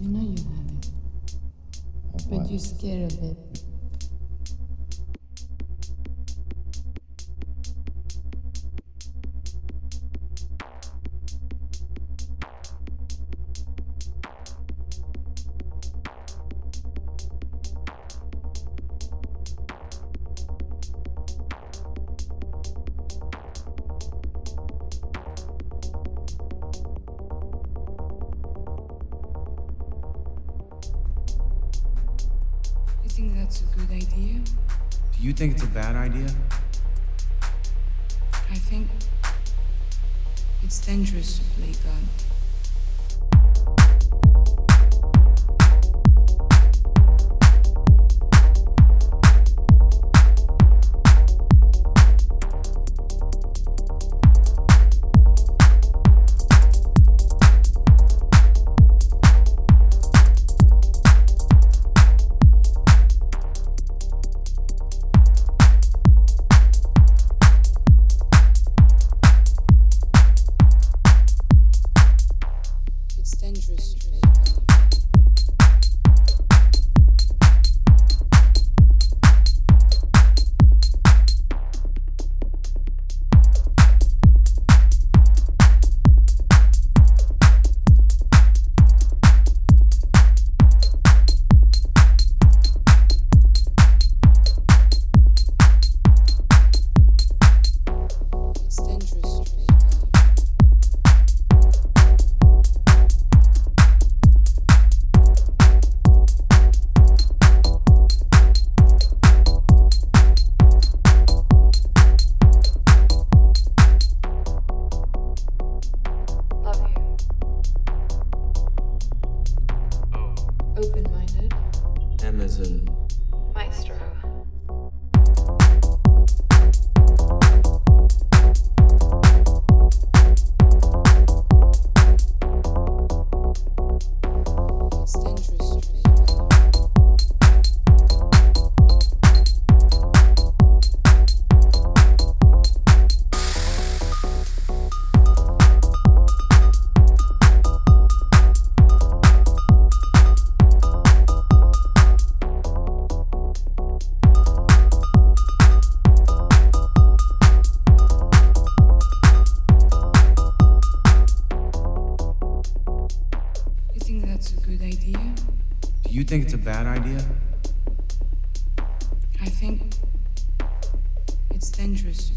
You know you have it, but you're scared of it. Think that's a good idea? Do you think it's a bad idea? I think it's dangerous to play God. It's Amazon. Think that's a good idea? Do you think it's a bad idea? I think it's dangerous